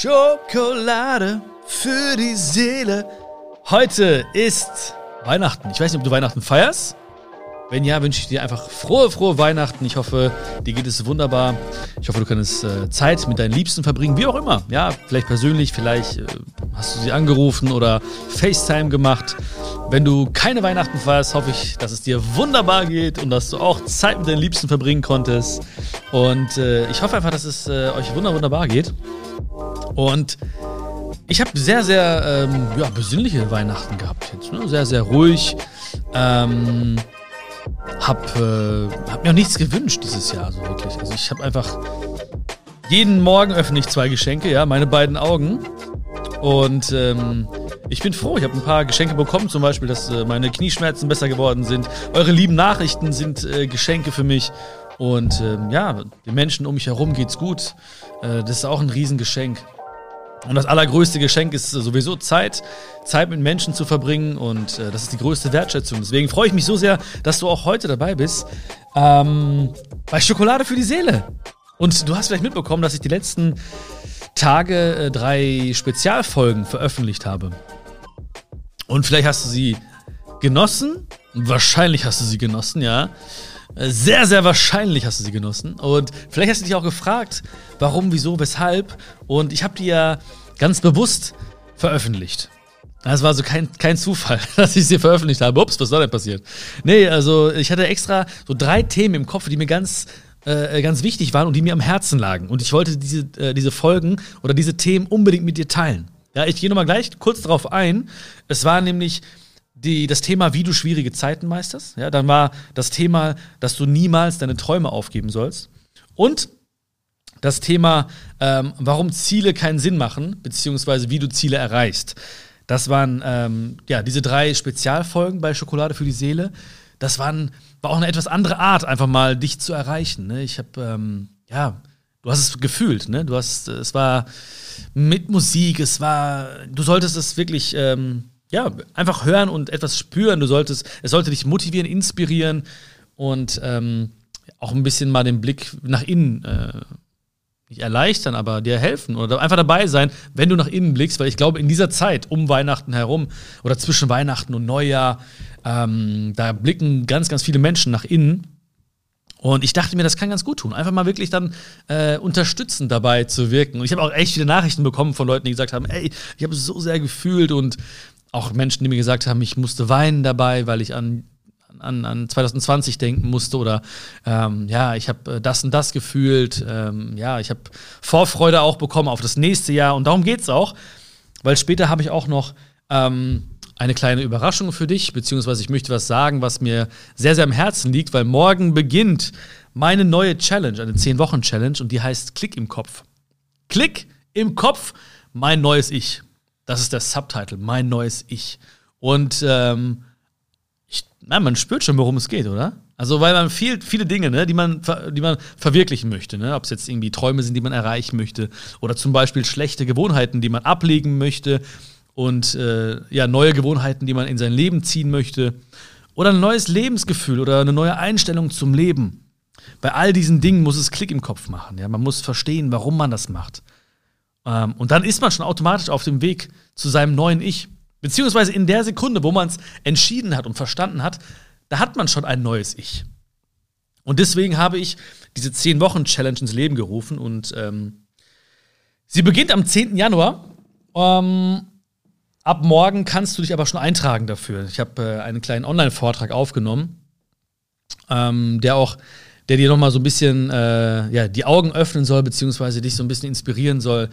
Schokolade für die Seele. Heute ist Weihnachten. Ich weiß nicht, ob du Weihnachten feierst. Wenn ja, wünsche ich dir einfach frohe, frohe Weihnachten. Ich hoffe, dir geht es wunderbar. Ich hoffe, du kannst äh, Zeit mit deinen Liebsten verbringen, wie auch immer. Ja, vielleicht persönlich, vielleicht äh, hast du sie angerufen oder FaceTime gemacht. Wenn du keine Weihnachten feierst, hoffe ich, dass es dir wunderbar geht und dass du auch Zeit mit deinen Liebsten verbringen konntest. Und äh, ich hoffe einfach, dass es äh, euch wunder wunderbar geht. Und ich habe sehr, sehr ähm, ja, besinnliche Weihnachten gehabt jetzt. Ne? Sehr, sehr ruhig. Ähm, hab, äh, hab mir auch nichts gewünscht dieses Jahr, so wirklich. Also ich habe einfach jeden Morgen öffne ich zwei Geschenke, ja, meine beiden Augen. Und ähm, ich bin froh, ich habe ein paar Geschenke bekommen, zum Beispiel, dass äh, meine Knieschmerzen besser geworden sind. Eure lieben Nachrichten sind äh, Geschenke für mich. Und ähm, ja, den Menschen um mich herum geht's gut. Äh, das ist auch ein Riesengeschenk. Und das allergrößte Geschenk ist sowieso Zeit, Zeit mit Menschen zu verbringen und äh, das ist die größte Wertschätzung. Deswegen freue ich mich so sehr, dass du auch heute dabei bist ähm, bei Schokolade für die Seele. Und du hast vielleicht mitbekommen, dass ich die letzten Tage äh, drei Spezialfolgen veröffentlicht habe. Und vielleicht hast du sie genossen. Wahrscheinlich hast du sie genossen, ja. Sehr, sehr wahrscheinlich hast du sie genossen. Und vielleicht hast du dich auch gefragt, warum, wieso, weshalb. Und ich habe die ja ganz bewusst veröffentlicht. Das war also kein, kein Zufall, dass ich sie veröffentlicht habe. Ups, was da denn passiert? Nee, also ich hatte extra so drei Themen im Kopf, die mir ganz, äh, ganz wichtig waren und die mir am Herzen lagen. Und ich wollte diese, äh, diese Folgen oder diese Themen unbedingt mit dir teilen. Ja, ich gehe nochmal gleich kurz darauf ein. Es war nämlich die, das Thema, wie du schwierige Zeiten meisterst. Ja, dann war das Thema, dass du niemals deine Träume aufgeben sollst. Und das Thema, ähm, warum Ziele keinen Sinn machen, beziehungsweise wie du Ziele erreichst. Das waren ähm, ja diese drei Spezialfolgen bei Schokolade für die Seele. Das waren, war auch eine etwas andere Art, einfach mal dich zu erreichen. Ne? Ich habe, ähm, ja, du hast es gefühlt, ne? Du hast, es war mit Musik, es war, du solltest es wirklich ähm, ja, einfach hören und etwas spüren. Du solltest, es sollte dich motivieren, inspirieren und ähm, auch ein bisschen mal den Blick nach innen äh, nicht erleichtern, aber dir helfen oder einfach dabei sein, wenn du nach innen blickst, weil ich glaube, in dieser Zeit um Weihnachten herum oder zwischen Weihnachten und Neujahr, ähm, da blicken ganz, ganz viele Menschen nach innen. Und ich dachte mir, das kann ganz gut tun. Einfach mal wirklich dann äh, unterstützend dabei zu wirken. Und ich habe auch echt viele Nachrichten bekommen von Leuten, die gesagt haben, ey, ich habe es so sehr gefühlt und auch Menschen, die mir gesagt haben, ich musste weinen dabei, weil ich an, an, an 2020 denken musste oder ähm, ja, ich habe äh, das und das gefühlt. Ähm, ja, ich habe Vorfreude auch bekommen auf das nächste Jahr und darum geht es auch, weil später habe ich auch noch ähm, eine kleine Überraschung für dich, beziehungsweise ich möchte was sagen, was mir sehr, sehr am Herzen liegt, weil morgen beginnt meine neue Challenge, eine 10-Wochen-Challenge und die heißt Klick im Kopf. Klick im Kopf, mein neues Ich. Das ist der Subtitle, mein neues Ich. Und ähm, ich, na, man spürt schon, worum es geht, oder? Also, weil man viel, viele Dinge, ne, die man, die man verwirklichen möchte, ne? ob es jetzt irgendwie Träume sind, die man erreichen möchte, oder zum Beispiel schlechte Gewohnheiten, die man ablegen möchte, und äh, ja, neue Gewohnheiten, die man in sein Leben ziehen möchte, oder ein neues Lebensgefühl oder eine neue Einstellung zum Leben. Bei all diesen Dingen muss es Klick im Kopf machen. Ja? Man muss verstehen, warum man das macht. Ähm, und dann ist man schon automatisch auf dem Weg zu seinem neuen Ich. Beziehungsweise in der Sekunde, wo man es entschieden hat und verstanden hat, da hat man schon ein neues Ich. Und deswegen habe ich diese 10-Wochen-Challenge ins Leben gerufen und ähm, sie beginnt am 10. Januar. Ähm, ab morgen kannst du dich aber schon eintragen dafür. Ich habe äh, einen kleinen Online-Vortrag aufgenommen, ähm, der auch der dir nochmal so ein bisschen äh, ja, die Augen öffnen soll, beziehungsweise dich so ein bisschen inspirieren soll,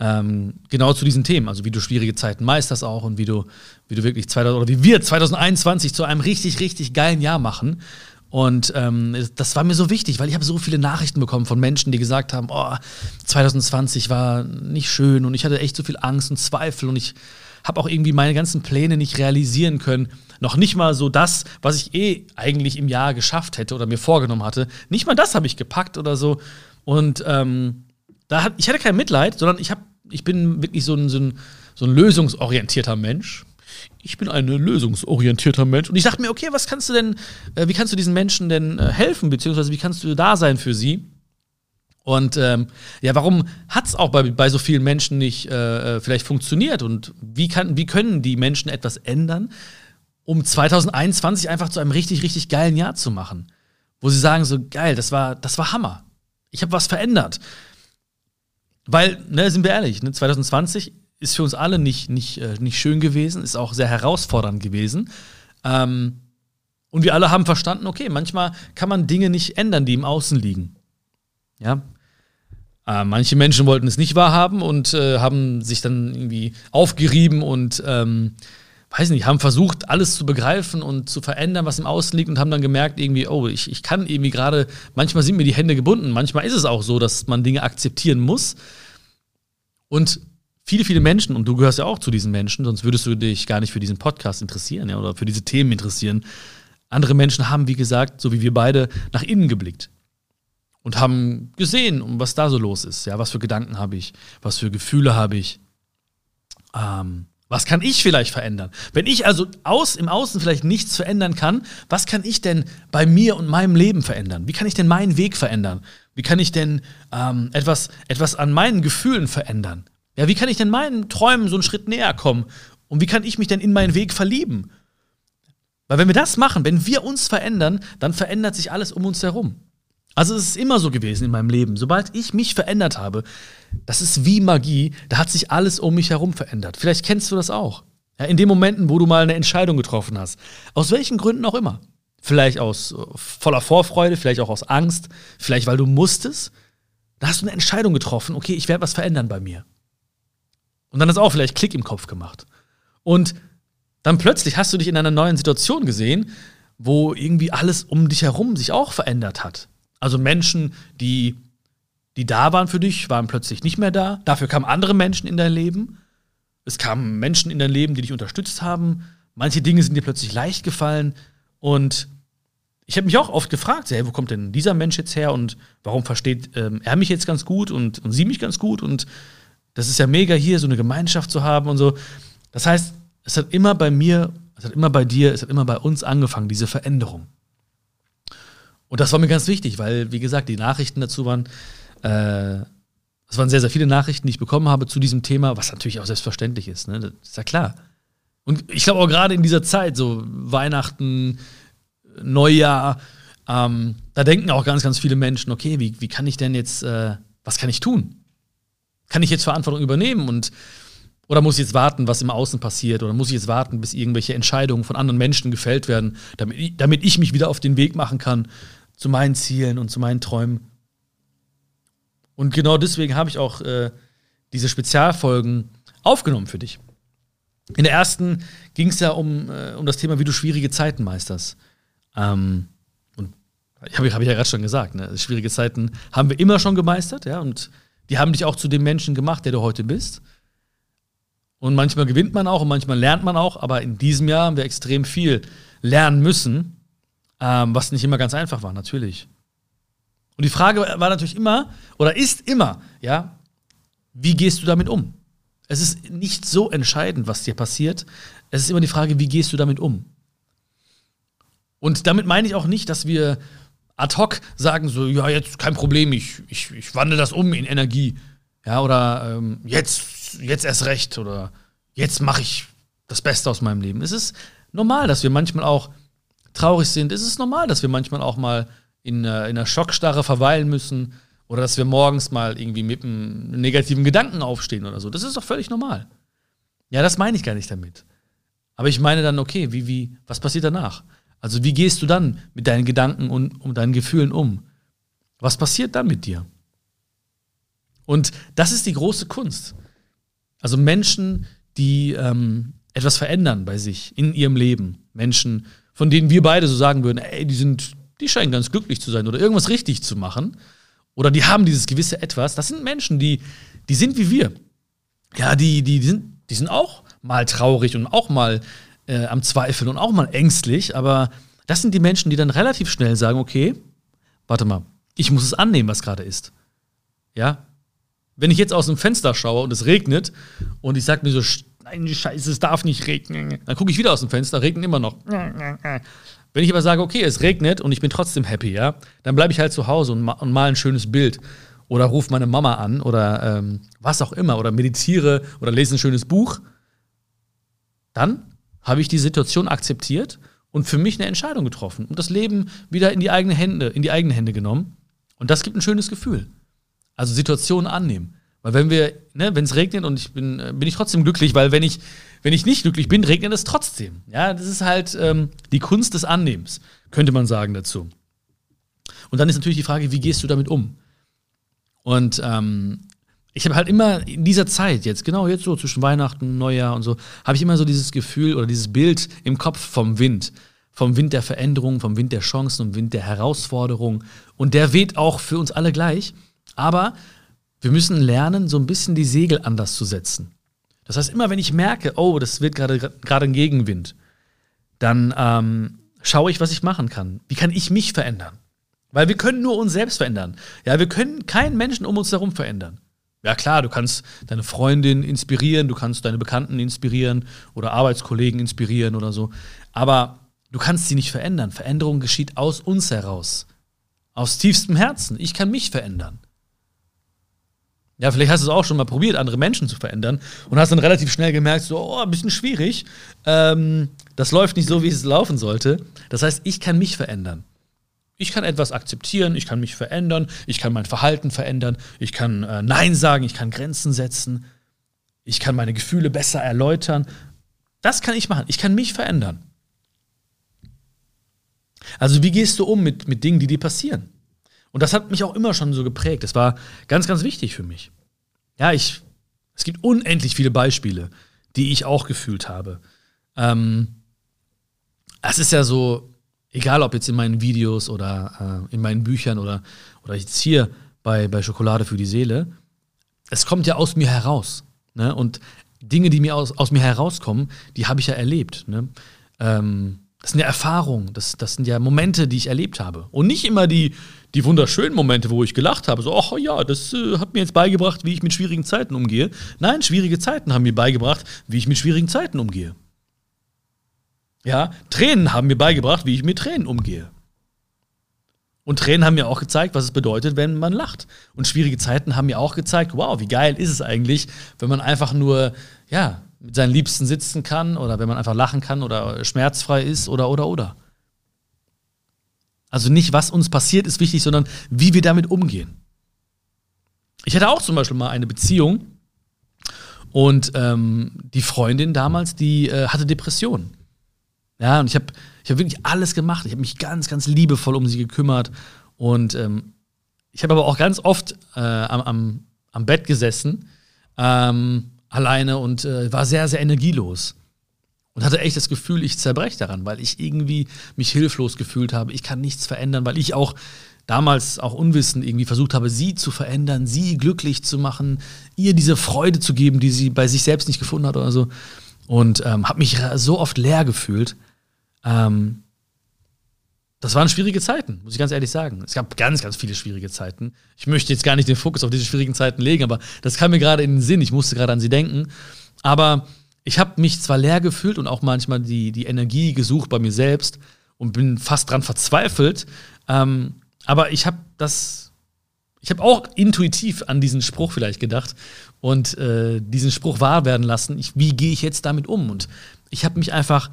ähm, genau zu diesen Themen. Also wie du schwierige Zeiten meisterst auch und wie du, wie du wirklich 2000, oder wie wir 2021 zu einem richtig, richtig geilen Jahr machen. Und ähm, das war mir so wichtig, weil ich habe so viele Nachrichten bekommen von Menschen, die gesagt haben, oh, 2020 war nicht schön und ich hatte echt so viel Angst und Zweifel und ich habe auch irgendwie meine ganzen Pläne nicht realisieren können. Noch nicht mal so das, was ich eh eigentlich im Jahr geschafft hätte oder mir vorgenommen hatte. Nicht mal das habe ich gepackt oder so. Und ähm, da hat, ich hatte kein Mitleid, sondern ich, hab, ich bin wirklich so ein, so, ein, so ein lösungsorientierter Mensch. Ich bin ein lösungsorientierter Mensch. Und ich dachte mir, okay, was kannst du denn, äh, wie kannst du diesen Menschen denn äh, helfen, beziehungsweise wie kannst du da sein für sie? Und ähm, ja, warum hat es auch bei, bei so vielen Menschen nicht äh, äh, vielleicht funktioniert? Und wie, kann, wie können die Menschen etwas ändern, um 2021 einfach zu einem richtig, richtig geilen Jahr zu machen? Wo sie sagen, so geil, das war, das war Hammer. Ich habe was verändert. Weil, ne, sind wir ehrlich, ne, 2020 ist für uns alle nicht, nicht, äh, nicht schön gewesen, ist auch sehr herausfordernd gewesen. Ähm, und wir alle haben verstanden, okay, manchmal kann man Dinge nicht ändern, die im Außen liegen. Ja, äh, manche Menschen wollten es nicht wahrhaben und äh, haben sich dann irgendwie aufgerieben und ähm, weiß nicht, haben versucht, alles zu begreifen und zu verändern, was im Außen liegt und haben dann gemerkt, irgendwie, oh, ich, ich kann irgendwie gerade, manchmal sind mir die Hände gebunden, manchmal ist es auch so, dass man Dinge akzeptieren muss. Und viele, viele Menschen, und du gehörst ja auch zu diesen Menschen, sonst würdest du dich gar nicht für diesen Podcast interessieren ja, oder für diese Themen interessieren. Andere Menschen haben, wie gesagt, so wie wir beide, nach innen geblickt und haben gesehen, was da so los ist. Ja, was für Gedanken habe ich, was für Gefühle habe ich. Ähm, was kann ich vielleicht verändern? Wenn ich also aus, im Außen vielleicht nichts verändern kann, was kann ich denn bei mir und meinem Leben verändern? Wie kann ich denn meinen Weg verändern? Wie kann ich denn ähm, etwas, etwas an meinen Gefühlen verändern? Ja, wie kann ich denn meinen Träumen so einen Schritt näher kommen? Und wie kann ich mich denn in meinen Weg verlieben? Weil wenn wir das machen, wenn wir uns verändern, dann verändert sich alles um uns herum. Also es ist immer so gewesen in meinem Leben. Sobald ich mich verändert habe, das ist wie Magie, da hat sich alles um mich herum verändert. Vielleicht kennst du das auch. Ja, in den Momenten, wo du mal eine Entscheidung getroffen hast. Aus welchen Gründen auch immer. Vielleicht aus äh, voller Vorfreude, vielleicht auch aus Angst, vielleicht weil du musstest. Da hast du eine Entscheidung getroffen, okay, ich werde was verändern bei mir. Und dann ist auch vielleicht Klick im Kopf gemacht. Und dann plötzlich hast du dich in einer neuen Situation gesehen, wo irgendwie alles um dich herum sich auch verändert hat. Also Menschen, die, die da waren für dich, waren plötzlich nicht mehr da. Dafür kamen andere Menschen in dein Leben. Es kamen Menschen in dein Leben, die dich unterstützt haben. Manche Dinge sind dir plötzlich leicht gefallen. Und ich habe mich auch oft gefragt, hey, wo kommt denn dieser Mensch jetzt her und warum versteht ähm, er mich jetzt ganz gut und, und sie mich ganz gut? Und das ist ja mega hier, so eine Gemeinschaft zu haben und so. Das heißt, es hat immer bei mir, es hat immer bei dir, es hat immer bei uns angefangen, diese Veränderung. Und das war mir ganz wichtig, weil, wie gesagt, die Nachrichten dazu waren, äh, es waren sehr, sehr viele Nachrichten, die ich bekommen habe zu diesem Thema, was natürlich auch selbstverständlich ist, ne? Das ist ja klar. Und ich glaube auch gerade in dieser Zeit, so Weihnachten, Neujahr, ähm, da denken auch ganz, ganz viele Menschen, okay, wie, wie kann ich denn jetzt, äh, was kann ich tun? Kann ich jetzt Verantwortung übernehmen und oder muss ich jetzt warten, was im Außen passiert? Oder muss ich jetzt warten, bis irgendwelche Entscheidungen von anderen Menschen gefällt werden, damit ich, damit ich mich wieder auf den Weg machen kann, zu meinen Zielen und zu meinen Träumen. Und genau deswegen habe ich auch äh, diese Spezialfolgen aufgenommen für dich. In der ersten ging es ja um, äh, um das Thema, wie du schwierige Zeiten meisterst. Ähm, und habe hab ich ja gerade schon gesagt, ne? schwierige Zeiten haben wir immer schon gemeistert, ja, und die haben dich auch zu dem Menschen gemacht, der du heute bist. Und manchmal gewinnt man auch und manchmal lernt man auch, aber in diesem Jahr haben wir extrem viel lernen müssen, ähm, was nicht immer ganz einfach war, natürlich. Und die Frage war natürlich immer, oder ist immer, ja, wie gehst du damit um? Es ist nicht so entscheidend, was dir passiert. Es ist immer die Frage, wie gehst du damit um? Und damit meine ich auch nicht, dass wir ad hoc sagen, so, ja, jetzt kein Problem, ich, ich, ich wandle das um in Energie. Ja, oder ähm, jetzt, jetzt erst recht, oder jetzt mache ich das Beste aus meinem Leben. Es ist normal, dass wir manchmal auch traurig sind, ist es normal, dass wir manchmal auch mal in, äh, in einer Schockstarre verweilen müssen oder dass wir morgens mal irgendwie mit einem negativen Gedanken aufstehen oder so. Das ist doch völlig normal. Ja, das meine ich gar nicht damit. Aber ich meine dann, okay, wie, wie, was passiert danach? Also, wie gehst du dann mit deinen Gedanken und, und deinen Gefühlen um? Was passiert dann mit dir? Und das ist die große Kunst. Also Menschen, die ähm, etwas verändern bei sich, in ihrem Leben. Menschen, von denen wir beide so sagen würden, ey, die sind, die scheinen ganz glücklich zu sein oder irgendwas richtig zu machen. Oder die haben dieses gewisse Etwas. Das sind Menschen, die, die sind wie wir. Ja, die, die, die, sind, die sind auch mal traurig und auch mal äh, am Zweifeln und auch mal ängstlich, aber das sind die Menschen, die dann relativ schnell sagen, okay, warte mal, ich muss es annehmen, was gerade ist. Ja? Wenn ich jetzt aus dem Fenster schaue und es regnet und ich sage mir so, nein, Scheiße, es darf nicht regnen. Dann gucke ich wieder aus dem Fenster, regnet immer noch. Wenn ich aber sage, okay, es regnet und ich bin trotzdem happy, ja, dann bleibe ich halt zu Hause und, ma und mal ein schönes Bild. oder rufe meine Mama an oder ähm, was auch immer oder meditiere oder lese ein schönes Buch, dann habe ich die Situation akzeptiert und für mich eine Entscheidung getroffen und das Leben wieder in die eigene Hände, in die eigenen Hände genommen. Und das gibt ein schönes Gefühl. Also Situationen annehmen. Weil wenn wir, ne, wenn es regnet und ich bin, äh, bin ich trotzdem glücklich, weil wenn ich, wenn ich nicht glücklich bin, regnet es trotzdem. Ja, das ist halt ähm, die Kunst des Annehmens, könnte man sagen dazu. Und dann ist natürlich die Frage, wie gehst du damit um? Und ähm, ich habe halt immer in dieser Zeit, jetzt genau jetzt so zwischen Weihnachten, Neujahr und so, habe ich immer so dieses Gefühl oder dieses Bild im Kopf vom Wind. Vom Wind der Veränderung, vom Wind der Chancen und Wind der Herausforderung. Und der weht auch für uns alle gleich. Aber wir müssen lernen, so ein bisschen die Segel anders zu setzen. Das heißt, immer wenn ich merke, oh, das wird gerade ein Gegenwind, dann ähm, schaue ich, was ich machen kann. Wie kann ich mich verändern? Weil wir können nur uns selbst verändern. Ja, wir können keinen Menschen um uns herum verändern. Ja klar, du kannst deine Freundin inspirieren, du kannst deine Bekannten inspirieren oder Arbeitskollegen inspirieren oder so. Aber du kannst sie nicht verändern. Veränderung geschieht aus uns heraus. Aus tiefstem Herzen. Ich kann mich verändern. Ja, vielleicht hast du es auch schon mal probiert, andere Menschen zu verändern und hast dann relativ schnell gemerkt, so, oh, ein bisschen schwierig. Ähm, das läuft nicht so, wie es laufen sollte. Das heißt, ich kann mich verändern. Ich kann etwas akzeptieren, ich kann mich verändern, ich kann mein Verhalten verändern, ich kann äh, Nein sagen, ich kann Grenzen setzen, ich kann meine Gefühle besser erläutern. Das kann ich machen. Ich kann mich verändern. Also, wie gehst du um mit, mit Dingen, die dir passieren? Und das hat mich auch immer schon so geprägt. Das war ganz, ganz wichtig für mich. Ja, ich, es gibt unendlich viele Beispiele, die ich auch gefühlt habe. Ähm, es ist ja so, egal ob jetzt in meinen Videos oder äh, in meinen Büchern oder, oder jetzt hier bei, bei Schokolade für die Seele, es kommt ja aus mir heraus. Ne? Und Dinge, die mir aus, aus mir herauskommen, die habe ich ja erlebt. Ne? Ähm, das sind ja Erfahrungen, das, das sind ja Momente, die ich erlebt habe. Und nicht immer die, die wunderschönen Momente, wo ich gelacht habe, so, ach ja, das äh, hat mir jetzt beigebracht, wie ich mit schwierigen Zeiten umgehe. Nein, schwierige Zeiten haben mir beigebracht, wie ich mit schwierigen Zeiten umgehe. Ja, Tränen haben mir beigebracht, wie ich mit Tränen umgehe. Und Tränen haben mir auch gezeigt, was es bedeutet, wenn man lacht. Und schwierige Zeiten haben mir auch gezeigt, wow, wie geil ist es eigentlich, wenn man einfach nur, ja, mit seinen Liebsten sitzen kann oder wenn man einfach lachen kann oder schmerzfrei ist oder, oder, oder. Also nicht, was uns passiert, ist wichtig, sondern wie wir damit umgehen. Ich hatte auch zum Beispiel mal eine Beziehung und ähm, die Freundin damals, die äh, hatte Depressionen. Ja, und ich habe ich hab wirklich alles gemacht. Ich habe mich ganz, ganz liebevoll um sie gekümmert. Und ähm, ich habe aber auch ganz oft äh, am, am, am, Bett gesessen, ähm, alleine und äh, war sehr, sehr energielos. Und hatte echt das Gefühl, ich zerbreche daran, weil ich irgendwie mich hilflos gefühlt habe. Ich kann nichts verändern, weil ich auch damals auch unwissend irgendwie versucht habe, sie zu verändern, sie glücklich zu machen, ihr diese Freude zu geben, die sie bei sich selbst nicht gefunden hat oder so. Und ähm, habe mich so oft leer gefühlt. Ähm, das waren schwierige Zeiten, muss ich ganz ehrlich sagen. Es gab ganz, ganz viele schwierige Zeiten. Ich möchte jetzt gar nicht den Fokus auf diese schwierigen Zeiten legen, aber das kam mir gerade in den Sinn. Ich musste gerade an sie denken. Aber ich habe mich zwar leer gefühlt und auch manchmal die, die Energie gesucht bei mir selbst und bin fast dran verzweifelt. Ähm, aber ich habe das, ich habe auch intuitiv an diesen Spruch vielleicht gedacht und äh, diesen Spruch wahr werden lassen. Ich, wie gehe ich jetzt damit um? Und ich habe mich einfach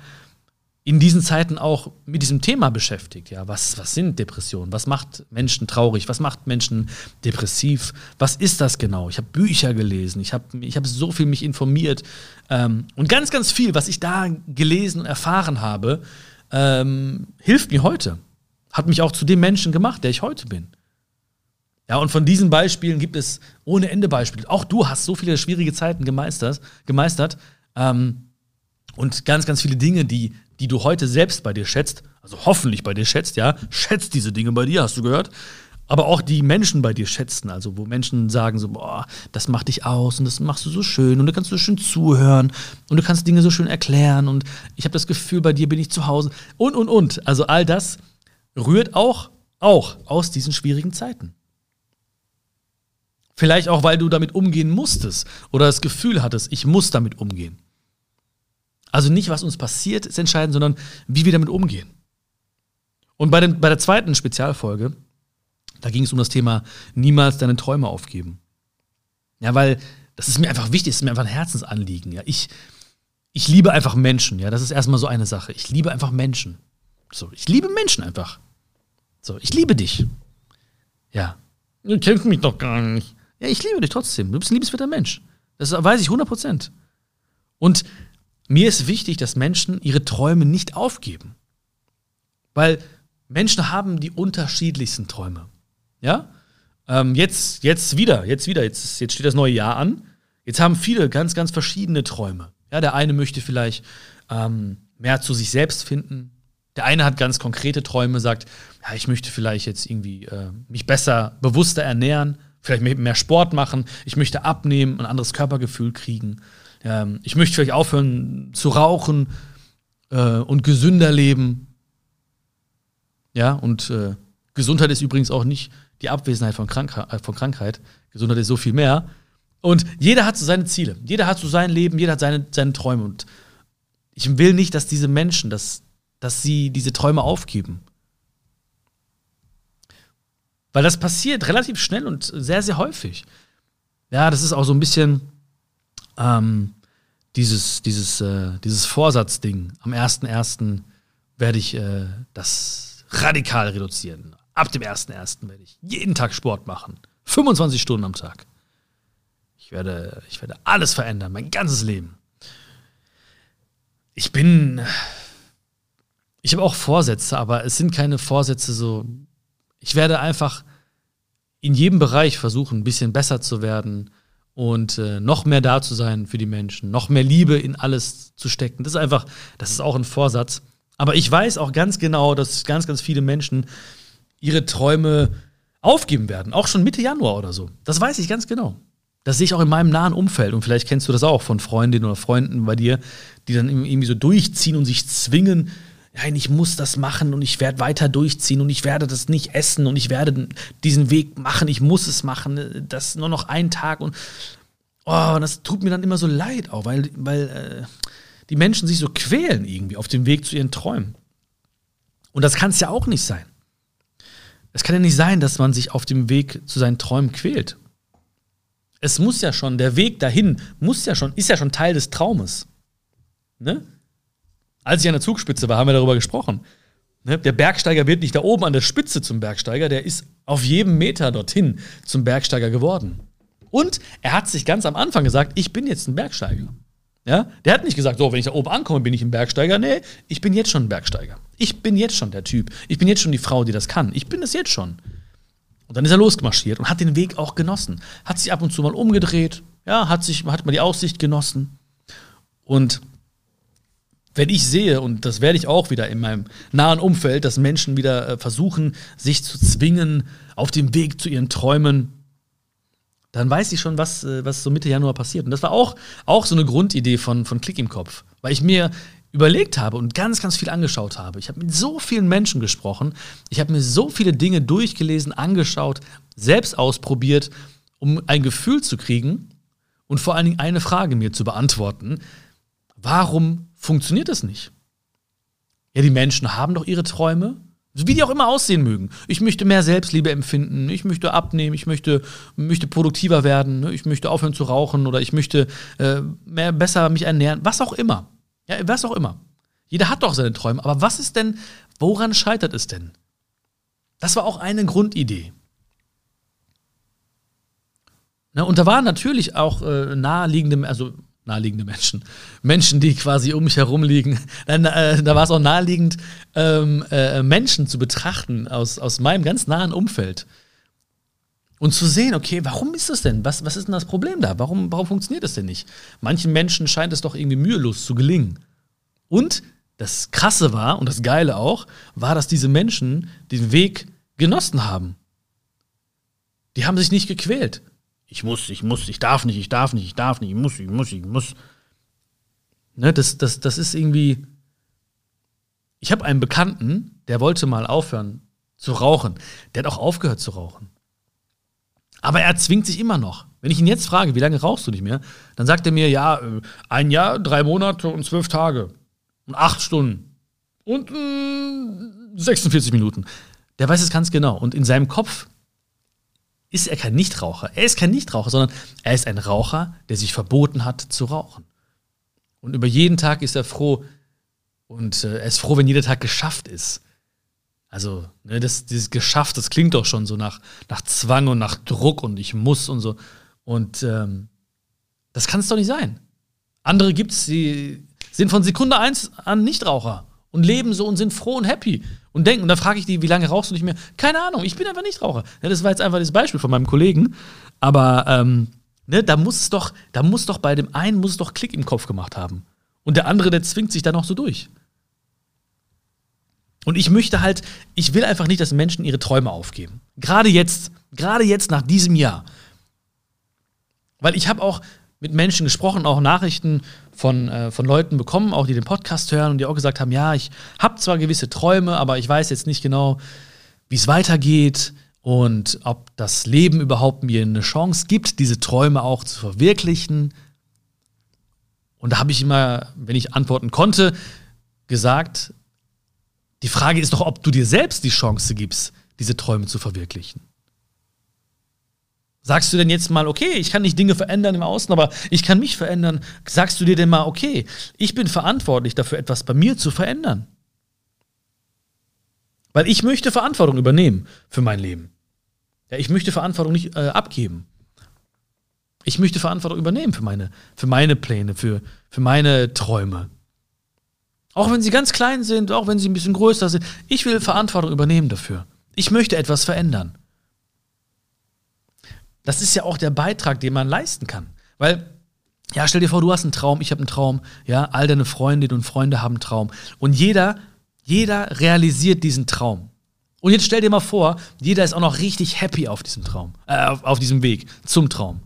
in diesen Zeiten auch mit diesem Thema beschäftigt. Ja, was, was sind Depressionen? Was macht Menschen traurig? Was macht Menschen depressiv? Was ist das genau? Ich habe Bücher gelesen, ich habe ich hab so viel mich informiert ähm, und ganz, ganz viel, was ich da gelesen und erfahren habe, ähm, hilft mir heute. Hat mich auch zu dem Menschen gemacht, der ich heute bin. Ja, und von diesen Beispielen gibt es ohne Ende Beispiele. Auch du hast so viele schwierige Zeiten gemeistert, gemeistert ähm, und ganz, ganz viele Dinge, die die du heute selbst bei dir schätzt, also hoffentlich bei dir schätzt, ja, schätzt diese Dinge bei dir, hast du gehört? Aber auch die Menschen bei dir schätzen, also wo Menschen sagen so, boah, das macht dich aus und das machst du so schön und du kannst so schön zuhören und du kannst Dinge so schön erklären und ich habe das Gefühl, bei dir bin ich zu Hause und, und, und. Also all das rührt auch, auch aus diesen schwierigen Zeiten. Vielleicht auch, weil du damit umgehen musstest oder das Gefühl hattest, ich muss damit umgehen. Also nicht, was uns passiert, ist entscheidend, sondern wie wir damit umgehen. Und bei, dem, bei der zweiten Spezialfolge Da ging es um das Thema niemals deine Träume aufgeben. Ja, weil das ist mir einfach wichtig, das ist mir einfach ein Herzensanliegen. Ja, ich, ich liebe einfach Menschen. Ja, das ist erstmal so eine Sache. Ich liebe einfach Menschen. So, ich liebe Menschen einfach. So, ich liebe dich. Ja. Du kennst mich doch gar nicht. Ja, ich liebe dich trotzdem. Du bist ein liebenswerter Mensch. Das weiß ich 100 Prozent. Und mir ist wichtig, dass Menschen ihre Träume nicht aufgeben. Weil Menschen haben die unterschiedlichsten Träume. Ja? Ähm, jetzt, jetzt wieder, jetzt wieder, jetzt, jetzt steht das neue Jahr an. Jetzt haben viele ganz, ganz verschiedene Träume. Ja, der eine möchte vielleicht ähm, mehr zu sich selbst finden. Der eine hat ganz konkrete Träume, sagt, ja, ich möchte vielleicht jetzt irgendwie äh, mich besser, bewusster ernähren, vielleicht mehr Sport machen, ich möchte abnehmen, ein anderes Körpergefühl kriegen. Ähm, ich möchte vielleicht aufhören zu rauchen äh, und gesünder leben. Ja, und äh, Gesundheit ist übrigens auch nicht die Abwesenheit von, Krank äh, von Krankheit. Gesundheit ist so viel mehr. Und jeder hat so seine Ziele. Jeder hat so sein Leben, jeder hat seine, seine Träume. Und ich will nicht, dass diese Menschen, dass, dass sie diese Träume aufgeben. Weil das passiert relativ schnell und sehr, sehr häufig. Ja, das ist auch so ein bisschen ähm, dieses, dieses, äh, dieses Vorsatzding. Am 1.1. werde ich äh, das radikal reduzieren. Ab dem 1.1. werde ich jeden Tag Sport machen. 25 Stunden am Tag. Ich werde, ich werde alles verändern, mein ganzes Leben. Ich bin. Ich habe auch Vorsätze, aber es sind keine Vorsätze so. Ich werde einfach in jedem Bereich versuchen, ein bisschen besser zu werden und äh, noch mehr da zu sein für die Menschen, noch mehr Liebe in alles zu stecken. Das ist einfach, das ist auch ein Vorsatz. Aber ich weiß auch ganz genau, dass ganz, ganz viele Menschen ihre Träume aufgeben werden, auch schon Mitte Januar oder so. Das weiß ich ganz genau. Das sehe ich auch in meinem nahen Umfeld und vielleicht kennst du das auch von Freundinnen oder Freunden bei dir, die dann irgendwie so durchziehen und sich zwingen, nein, ich muss das machen und ich werde weiter durchziehen und ich werde das nicht essen und ich werde diesen Weg machen, ich muss es machen, das nur noch ein Tag und oh, das tut mir dann immer so leid auch, weil, weil äh, die Menschen sich so quälen irgendwie auf dem Weg zu ihren Träumen. Und das kann es ja auch nicht sein. Es kann ja nicht sein, dass man sich auf dem Weg zu seinen Träumen quält. Es muss ja schon, der Weg dahin muss ja schon, ist ja schon Teil des Traumes. Ne? Als ich an der Zugspitze war, haben wir darüber gesprochen. Ne? Der Bergsteiger wird nicht da oben an der Spitze zum Bergsteiger, der ist auf jedem Meter dorthin zum Bergsteiger geworden. Und er hat sich ganz am Anfang gesagt, ich bin jetzt ein Bergsteiger. Ja? Der hat nicht gesagt, so, wenn ich da oben ankomme, bin ich ein Bergsteiger. Nee, ich bin jetzt schon ein Bergsteiger. Ich bin jetzt schon der Typ. Ich bin jetzt schon die Frau, die das kann. Ich bin es jetzt schon. Und dann ist er losgemarschiert und hat den Weg auch genossen. Hat sich ab und zu mal umgedreht, ja, hat sich, hat mal die Aussicht genossen. Und wenn ich sehe, und das werde ich auch wieder in meinem nahen Umfeld, dass Menschen wieder äh, versuchen, sich zu zwingen auf dem Weg zu ihren Träumen, dann weiß ich schon, was, äh, was so Mitte Januar passiert. Und das war auch, auch so eine Grundidee von, von Klick im Kopf, weil ich mir überlegt habe und ganz, ganz viel angeschaut habe. Ich habe mit so vielen Menschen gesprochen, ich habe mir so viele Dinge durchgelesen, angeschaut, selbst ausprobiert, um ein Gefühl zu kriegen und vor allen Dingen eine Frage mir zu beantworten. Warum funktioniert das nicht? Ja, die Menschen haben doch ihre Träume, wie die auch immer aussehen mögen. Ich möchte mehr Selbstliebe empfinden, ich möchte abnehmen, ich möchte, möchte produktiver werden, ich möchte aufhören zu rauchen oder ich möchte äh, mehr, besser mich ernähren, was auch immer. Ja, was auch immer. Jeder hat doch seine Träume, aber was ist denn, woran scheitert es denn? Das war auch eine Grundidee. Ne, und da waren natürlich auch äh, naheliegende, also naheliegende Menschen. Menschen, die quasi um mich herum liegen. Äh, da war es auch naheliegend, ähm, äh, Menschen zu betrachten aus, aus meinem ganz nahen Umfeld. Und zu sehen, okay, warum ist das denn? Was, was ist denn das Problem da? Warum, warum funktioniert das denn nicht? Manchen Menschen scheint es doch irgendwie mühelos zu gelingen. Und das Krasse war, und das Geile auch, war, dass diese Menschen den Weg genossen haben. Die haben sich nicht gequält ich muss, ich muss, ich darf nicht, ich darf nicht, ich darf nicht, ich muss, ich muss, ich muss. Ne, das, das, das ist irgendwie. Ich habe einen Bekannten, der wollte mal aufhören zu rauchen. Der hat auch aufgehört zu rauchen. Aber er zwingt sich immer noch. Wenn ich ihn jetzt frage, wie lange rauchst du nicht mehr, dann sagt er mir, ja, äh, ein Jahr, drei Monate und zwölf Tage. Und acht Stunden. Und äh, 46 Minuten. Der weiß es ganz genau. Und in seinem Kopf ist er kein Nichtraucher. Er ist kein Nichtraucher, sondern er ist ein Raucher, der sich verboten hat zu rauchen. Und über jeden Tag ist er froh und äh, er ist froh, wenn jeder Tag geschafft ist. Also, ne, das, dieses geschafft, das klingt doch schon so nach, nach Zwang und nach Druck und ich muss und so. Und ähm, das kann es doch nicht sein. Andere gibt es, die sind von Sekunde eins an Nichtraucher und leben so und sind froh und happy und denken. Und dann frage ich die, wie lange rauchst du nicht mehr? Keine Ahnung, ich bin einfach Nichtraucher. Ja, das war jetzt einfach das Beispiel von meinem Kollegen. Aber ähm, ne, da muss es doch, da muss doch bei dem einen muss es doch Klick im Kopf gemacht haben. Und der andere, der zwingt sich da noch so durch. Und ich möchte halt, ich will einfach nicht, dass Menschen ihre Träume aufgeben. Gerade jetzt, gerade jetzt nach diesem Jahr. Weil ich habe auch mit Menschen gesprochen, auch Nachrichten von, äh, von Leuten bekommen, auch die den Podcast hören und die auch gesagt haben, ja, ich habe zwar gewisse Träume, aber ich weiß jetzt nicht genau, wie es weitergeht und ob das Leben überhaupt mir eine Chance gibt, diese Träume auch zu verwirklichen. Und da habe ich immer, wenn ich antworten konnte, gesagt, die Frage ist doch, ob du dir selbst die Chance gibst, diese Träume zu verwirklichen. Sagst du denn jetzt mal, okay, ich kann nicht Dinge verändern im Außen, aber ich kann mich verändern? Sagst du dir denn mal, okay, ich bin verantwortlich dafür, etwas bei mir zu verändern? Weil ich möchte Verantwortung übernehmen für mein Leben. Ja, ich möchte Verantwortung nicht äh, abgeben. Ich möchte Verantwortung übernehmen für meine, für meine Pläne, für, für meine Träume. Auch wenn sie ganz klein sind, auch wenn sie ein bisschen größer sind. Ich will Verantwortung übernehmen dafür. Ich möchte etwas verändern. Das ist ja auch der Beitrag, den man leisten kann. Weil, ja, stell dir vor, du hast einen Traum, ich habe einen Traum, ja, all deine Freundinnen und Freunde haben einen Traum. Und jeder, jeder realisiert diesen Traum. Und jetzt stell dir mal vor, jeder ist auch noch richtig happy auf diesem Traum, äh, auf, auf diesem Weg zum Traum.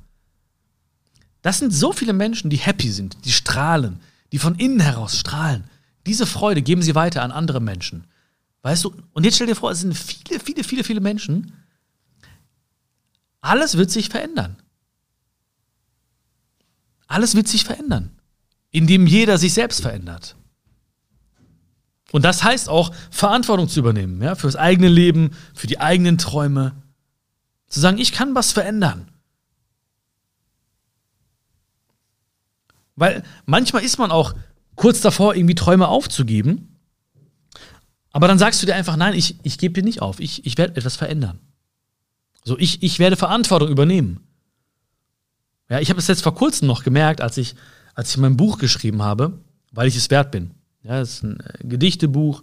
Das sind so viele Menschen, die happy sind, die strahlen, die von innen heraus strahlen. Diese Freude geben sie weiter an andere Menschen. Weißt du, und jetzt stell dir vor, es sind viele, viele, viele, viele Menschen, alles wird sich verändern. Alles wird sich verändern, indem jeder sich selbst verändert. Und das heißt auch, Verantwortung zu übernehmen, ja, für das eigene Leben, für die eigenen Träume. Zu sagen, ich kann was verändern. Weil manchmal ist man auch kurz davor, irgendwie Träume aufzugeben. Aber dann sagst du dir einfach, nein, ich, ich gebe dir nicht auf, ich, ich werde etwas verändern. So, ich, ich werde Verantwortung übernehmen. Ja, ich habe es jetzt vor kurzem noch gemerkt, als ich, als ich mein Buch geschrieben habe, weil ich es wert bin. Ja, es ist ein äh, Gedichtebuch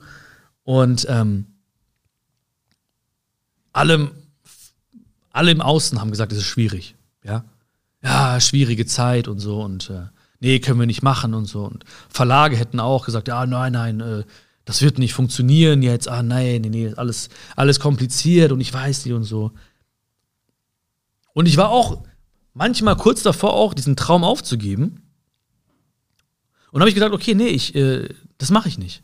und ähm, alle, alle im Außen haben gesagt, es ist schwierig. Ja, ja schwierige Zeit und so und äh, nee, können wir nicht machen und so. Und Verlage hätten auch gesagt, ja, nein, nein, äh, das wird nicht funktionieren jetzt. Ah, nein, nee, nee, alles, alles kompliziert und ich weiß nicht und so. Und ich war auch manchmal kurz davor, auch diesen Traum aufzugeben. Und habe ich gedacht, okay, nee, ich, äh, das mache ich nicht.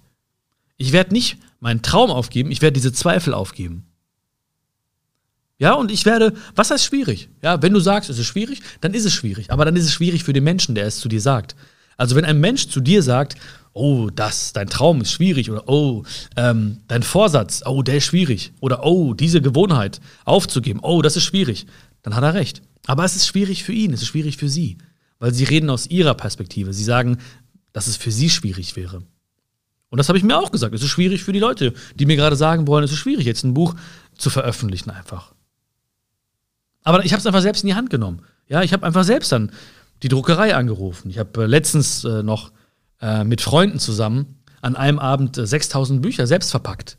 Ich werde nicht meinen Traum aufgeben, ich werde diese Zweifel aufgeben. Ja, und ich werde, was heißt schwierig? Ja, wenn du sagst, es ist schwierig, dann ist es schwierig. Aber dann ist es schwierig für den Menschen, der es zu dir sagt. Also wenn ein Mensch zu dir sagt, oh, das, dein Traum ist schwierig oder oh, ähm, dein Vorsatz, oh, der ist schwierig oder oh, diese Gewohnheit aufzugeben, oh, das ist schwierig, dann hat er recht. Aber es ist schwierig für ihn, es ist schwierig für sie, weil sie reden aus ihrer Perspektive. Sie sagen, dass es für sie schwierig wäre. Und das habe ich mir auch gesagt. Es ist schwierig für die Leute, die mir gerade sagen wollen, es ist schwierig, jetzt ein Buch zu veröffentlichen einfach. Aber ich habe es einfach selbst in die Hand genommen. Ja, ich habe einfach selbst dann die Druckerei angerufen. Ich habe äh, letztens äh, noch äh, mit Freunden zusammen an einem Abend 6000 äh, Bücher selbst verpackt,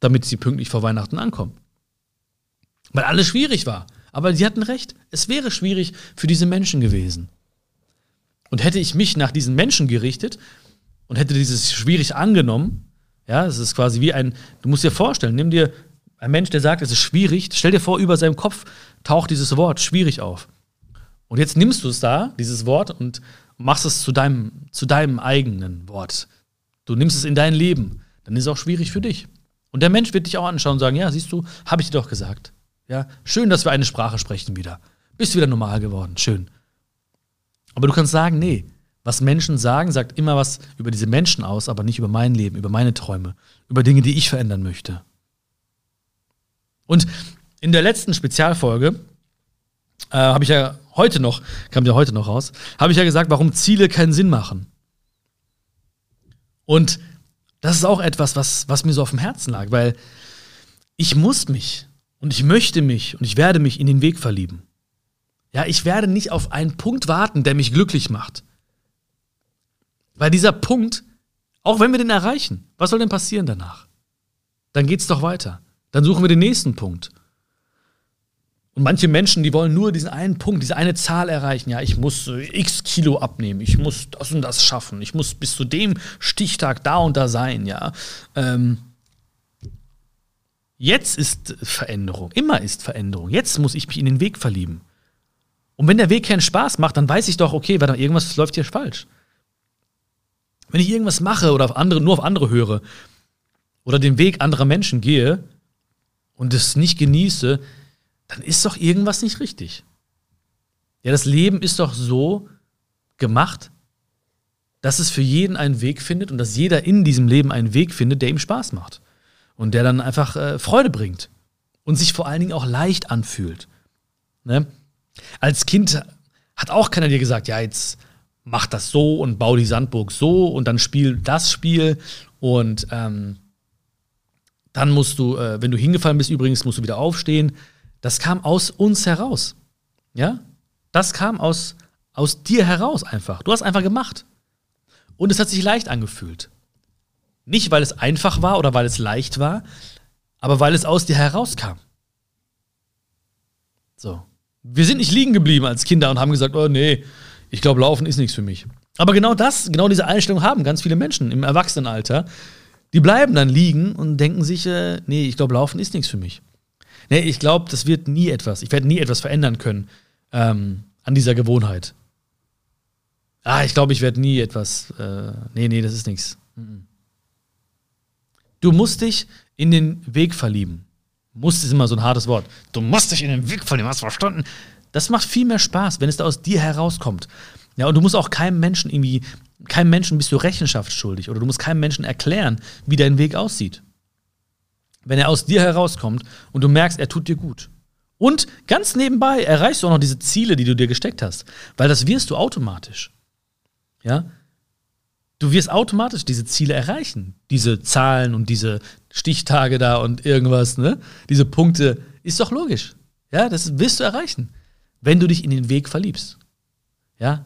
damit sie pünktlich vor Weihnachten ankommen weil alles schwierig war. Aber sie hatten recht, es wäre schwierig für diese Menschen gewesen. Und hätte ich mich nach diesen Menschen gerichtet und hätte dieses schwierig angenommen, ja, es ist quasi wie ein, du musst dir vorstellen, nimm dir ein Mensch, der sagt, es ist schwierig, stell dir vor, über seinem Kopf taucht dieses Wort schwierig auf. Und jetzt nimmst du es da, dieses Wort, und machst es zu deinem, zu deinem eigenen Wort. Du nimmst es in dein Leben. Dann ist es auch schwierig für dich. Und der Mensch wird dich auch anschauen und sagen: Ja, siehst du, habe ich dir doch gesagt. Ja, schön, dass wir eine Sprache sprechen wieder. Bist wieder normal geworden, schön. Aber du kannst sagen, nee, was Menschen sagen, sagt immer was über diese Menschen aus, aber nicht über mein Leben, über meine Träume, über Dinge, die ich verändern möchte. Und in der letzten Spezialfolge äh, habe ich ja heute noch, kam ja heute noch raus, habe ich ja gesagt, warum Ziele keinen Sinn machen. Und das ist auch etwas, was, was mir so auf dem Herzen lag, weil ich muss mich und ich möchte mich und ich werde mich in den Weg verlieben. Ja, ich werde nicht auf einen Punkt warten, der mich glücklich macht. Weil dieser Punkt, auch wenn wir den erreichen, was soll denn passieren danach? Dann geht's doch weiter. Dann suchen wir den nächsten Punkt. Und manche Menschen, die wollen nur diesen einen Punkt, diese eine Zahl erreichen. Ja, ich muss äh, x Kilo abnehmen, ich muss das und das schaffen, ich muss bis zu dem Stichtag da und da sein, ja. Ähm, jetzt ist Veränderung, immer ist Veränderung. Jetzt muss ich mich in den Weg verlieben. Und wenn der Weg keinen Spaß macht, dann weiß ich doch, okay, warte, irgendwas läuft hier falsch. Wenn ich irgendwas mache oder auf andere, nur auf andere höre oder den Weg anderer Menschen gehe und es nicht genieße, dann ist doch irgendwas nicht richtig. Ja, das Leben ist doch so gemacht, dass es für jeden einen Weg findet und dass jeder in diesem Leben einen Weg findet, der ihm Spaß macht und der dann einfach äh, Freude bringt und sich vor allen Dingen auch leicht anfühlt. Ne? Als Kind hat auch keiner dir gesagt, ja, jetzt mach das so und bau die Sandburg so und dann spiel das Spiel und ähm, dann musst du, äh, wenn du hingefallen bist, übrigens musst du wieder aufstehen. Das kam aus uns heraus. Ja? Das kam aus, aus dir heraus einfach. Du hast einfach gemacht. Und es hat sich leicht angefühlt. Nicht, weil es einfach war oder weil es leicht war, aber weil es aus dir herauskam. So. Wir sind nicht liegen geblieben als Kinder und haben gesagt, oh nee, ich glaube, Laufen ist nichts für mich. Aber genau das, genau diese Einstellung haben ganz viele Menschen im Erwachsenenalter. Die bleiben dann liegen und denken sich, äh, nee, ich glaube, Laufen ist nichts für mich. Nee, ich glaube, das wird nie etwas. Ich werde nie etwas verändern können ähm, an dieser Gewohnheit. Ah, ich glaube, ich werde nie etwas. Äh, nee, nee, das ist nichts. Du musst dich in den Weg verlieben. Musst ist immer so ein hartes Wort. Du musst dich in den Weg verlieben, hast du verstanden? Das macht viel mehr Spaß, wenn es da aus dir herauskommt. Ja, und du musst auch keinem Menschen irgendwie, keinem Menschen bist du Rechenschaft schuldig oder du musst keinem Menschen erklären, wie dein Weg aussieht wenn er aus dir herauskommt und du merkst, er tut dir gut. Und ganz nebenbei erreichst du auch noch diese Ziele, die du dir gesteckt hast, weil das wirst du automatisch. Ja? Du wirst automatisch diese Ziele erreichen, diese Zahlen und diese Stichtage da und irgendwas, ne? Diese Punkte ist doch logisch. Ja, das wirst du erreichen, wenn du dich in den Weg verliebst. Ja?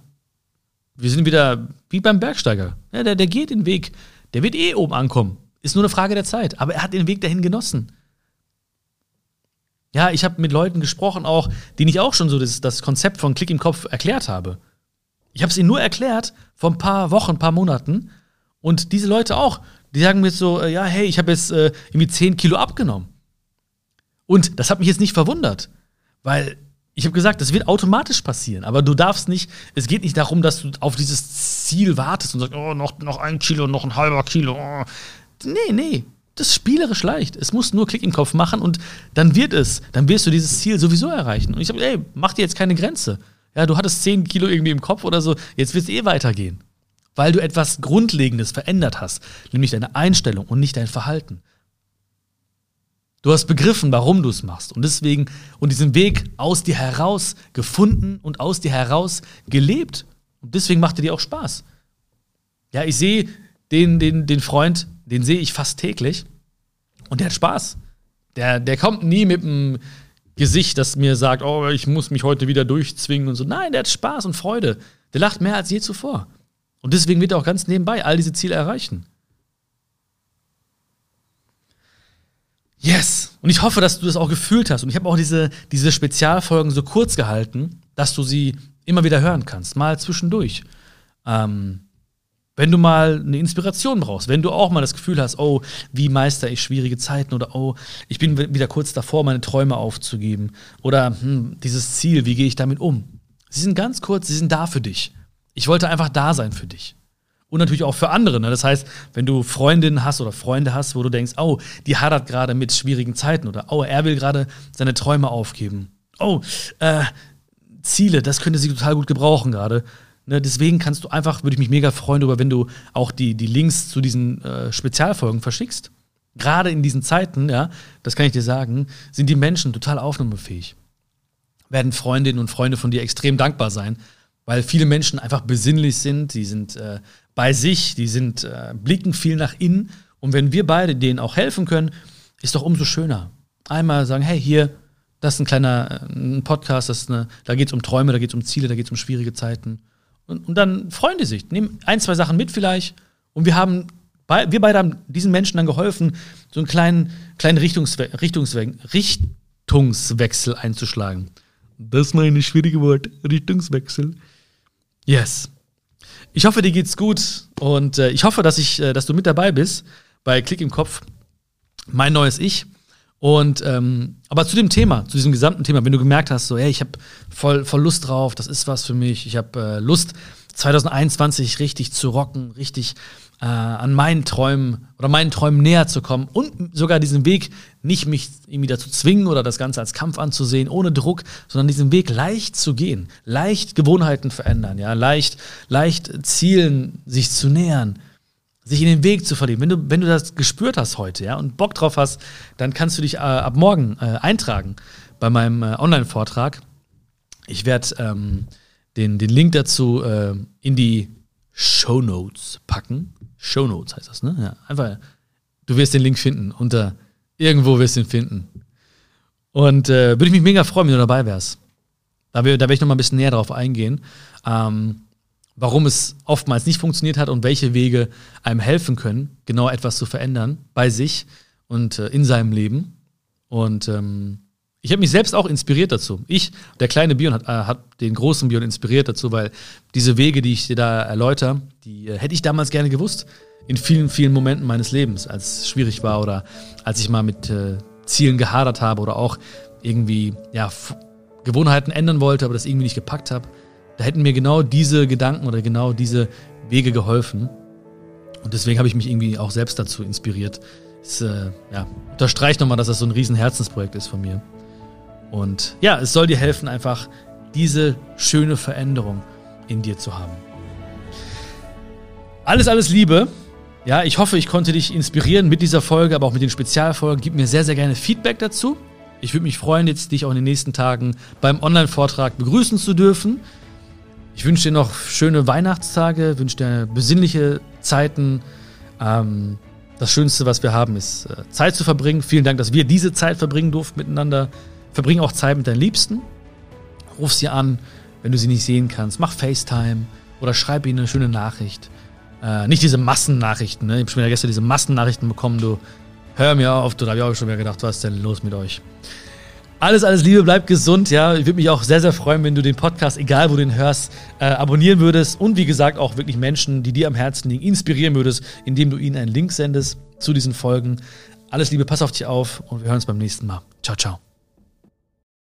Wir sind wieder wie beim Bergsteiger. Ja, der, der geht den Weg, der wird eh oben ankommen. Ist nur eine Frage der Zeit. Aber er hat den Weg dahin genossen. Ja, ich habe mit Leuten gesprochen, auch, denen ich auch schon so das, das Konzept von Klick im Kopf erklärt habe. Ich habe es ihnen nur erklärt vor ein paar Wochen, ein paar Monaten. Und diese Leute auch, die sagen mir jetzt so, äh, ja, hey, ich habe jetzt äh, irgendwie 10 Kilo abgenommen. Und das hat mich jetzt nicht verwundert, weil ich habe gesagt, das wird automatisch passieren, aber du darfst nicht, es geht nicht darum, dass du auf dieses Ziel wartest und sagst, oh, noch, noch ein Kilo, noch ein halber Kilo. Oh. Nee, nee. Das ist spielerisch leicht. Es muss nur Klick im Kopf machen und dann wird es. Dann wirst du dieses Ziel sowieso erreichen. Und ich sage, ey, mach dir jetzt keine Grenze. Ja, du hattest 10 Kilo irgendwie im Kopf oder so, jetzt wird es eh weitergehen. Weil du etwas Grundlegendes verändert hast, nämlich deine Einstellung und nicht dein Verhalten. Du hast begriffen, warum du es machst und deswegen und diesen Weg aus dir heraus gefunden und aus dir heraus gelebt. Und deswegen macht er dir auch Spaß. Ja, ich sehe den, den, den Freund, den sehe ich fast täglich und der hat Spaß. Der, der kommt nie mit einem Gesicht, das mir sagt, oh, ich muss mich heute wieder durchzwingen und so. Nein, der hat Spaß und Freude. Der lacht mehr als je zuvor. Und deswegen wird er auch ganz nebenbei all diese Ziele erreichen. Yes! Und ich hoffe, dass du das auch gefühlt hast. Und ich habe auch diese, diese Spezialfolgen so kurz gehalten, dass du sie immer wieder hören kannst, mal zwischendurch. Ähm, wenn du mal eine Inspiration brauchst, wenn du auch mal das Gefühl hast, oh, wie meister ich schwierige Zeiten oder oh, ich bin wieder kurz davor, meine Träume aufzugeben oder hm, dieses Ziel, wie gehe ich damit um? Sie sind ganz kurz, sie sind da für dich. Ich wollte einfach da sein für dich. Und natürlich auch für andere. Ne? Das heißt, wenn du Freundinnen hast oder Freunde hast, wo du denkst, oh, die hadert gerade mit schwierigen Zeiten oder oh, er will gerade seine Träume aufgeben. Oh, äh, Ziele, das könnte sie total gut gebrauchen gerade Ne, deswegen kannst du einfach, würde ich mich mega freuen darüber, wenn du auch die, die Links zu diesen äh, Spezialfolgen verschickst. gerade in diesen Zeiten, ja, das kann ich dir sagen, sind die Menschen total aufnahmefähig. Werden Freundinnen und Freunde von dir extrem dankbar sein, weil viele Menschen einfach besinnlich sind, die sind äh, bei sich, die sind, äh, blicken viel nach innen. Und wenn wir beide denen auch helfen können, ist doch umso schöner. Einmal sagen, hey, hier, das ist ein kleiner äh, ein Podcast, das eine, da geht es um Träume, da geht es um Ziele, da geht es um schwierige Zeiten. Und, und, dann freuen die sich, nehmen ein, zwei Sachen mit vielleicht. Und wir haben, wir beide haben diesen Menschen dann geholfen, so einen kleinen, kleinen Richtungswe Richtungswe Richtungswechsel einzuschlagen. Das ist mein schwierige Wort, Richtungswechsel. Yes. Ich hoffe, dir geht's gut und äh, ich hoffe, dass, ich, äh, dass du mit dabei bist bei Klick im Kopf, mein neues Ich. Und ähm, aber zu dem Thema, zu diesem gesamten Thema, wenn du gemerkt hast, so, hey, ich habe voll, voll Lust drauf, das ist was für mich, ich habe äh, Lust, 2021 richtig zu rocken, richtig äh, an meinen Träumen oder meinen Träumen näher zu kommen und sogar diesen Weg nicht mich irgendwie dazu zwingen oder das Ganze als Kampf anzusehen, ohne Druck, sondern diesen Weg leicht zu gehen, leicht Gewohnheiten verändern, ja, leicht, leicht Zielen sich zu nähern, sich in den Weg zu verlieben. Wenn du, wenn du das gespürt hast heute, ja, und Bock drauf hast, dann kannst du dich äh, ab morgen äh, eintragen bei meinem äh, Online-Vortrag. Ich werde ähm, den, den Link dazu äh, in die Show Notes packen. Show Notes heißt das, ne? Ja, einfach, du wirst den Link finden. Unter irgendwo wirst du ihn finden. Und äh, würde ich mich mega freuen, wenn du dabei wärst. Da, da werde ich noch mal ein bisschen näher drauf eingehen, ähm, warum es oftmals nicht funktioniert hat und welche Wege einem helfen können, genau etwas zu verändern bei sich und äh, in seinem Leben. Und ähm, ich habe mich selbst auch inspiriert dazu. Ich, der kleine Bion, hat, äh, hat den großen Bion inspiriert dazu, weil diese Wege, die ich dir da erläutere, die äh, hätte ich damals gerne gewusst. In vielen, vielen Momenten meines Lebens, als es schwierig war oder als ich mal mit äh, Zielen gehadert habe oder auch irgendwie ja, Gewohnheiten ändern wollte, aber das irgendwie nicht gepackt habe. Da hätten mir genau diese Gedanken oder genau diese Wege geholfen. Und deswegen habe ich mich irgendwie auch selbst dazu inspiriert. Es äh, ja, unterstreicht nochmal, dass das so ein riesen Herzensprojekt ist von mir. Und ja, es soll dir helfen, einfach diese schöne Veränderung in dir zu haben. Alles, alles Liebe. Ja, ich hoffe, ich konnte dich inspirieren mit dieser Folge, aber auch mit den Spezialfolgen. Gib mir sehr, sehr gerne Feedback dazu. Ich würde mich freuen, jetzt dich auch in den nächsten Tagen beim Online-Vortrag begrüßen zu dürfen. Ich wünsche dir noch schöne Weihnachtstage, wünsche dir besinnliche Zeiten. Ähm, das Schönste, was wir haben, ist äh, Zeit zu verbringen. Vielen Dank, dass wir diese Zeit verbringen durften miteinander. Verbring auch Zeit mit deinen Liebsten. Ruf sie an, wenn du sie nicht sehen kannst. Mach FaceTime oder schreib ihnen eine schöne Nachricht. Äh, nicht diese Massennachrichten. Ne? Ich habe schon wieder gestern diese Massennachrichten bekommen. Du hör mir auf. Da habe ich auch schon wieder gedacht, was ist denn los mit euch? Alles, alles Liebe, bleib gesund, ja. Ich würde mich auch sehr, sehr freuen, wenn du den Podcast, egal wo du den hörst, äh, abonnieren würdest und wie gesagt auch wirklich Menschen, die dir am Herzen liegen, inspirieren würdest, indem du ihnen einen Link sendest zu diesen Folgen. Alles Liebe, pass auf dich auf und wir hören uns beim nächsten Mal. Ciao, ciao.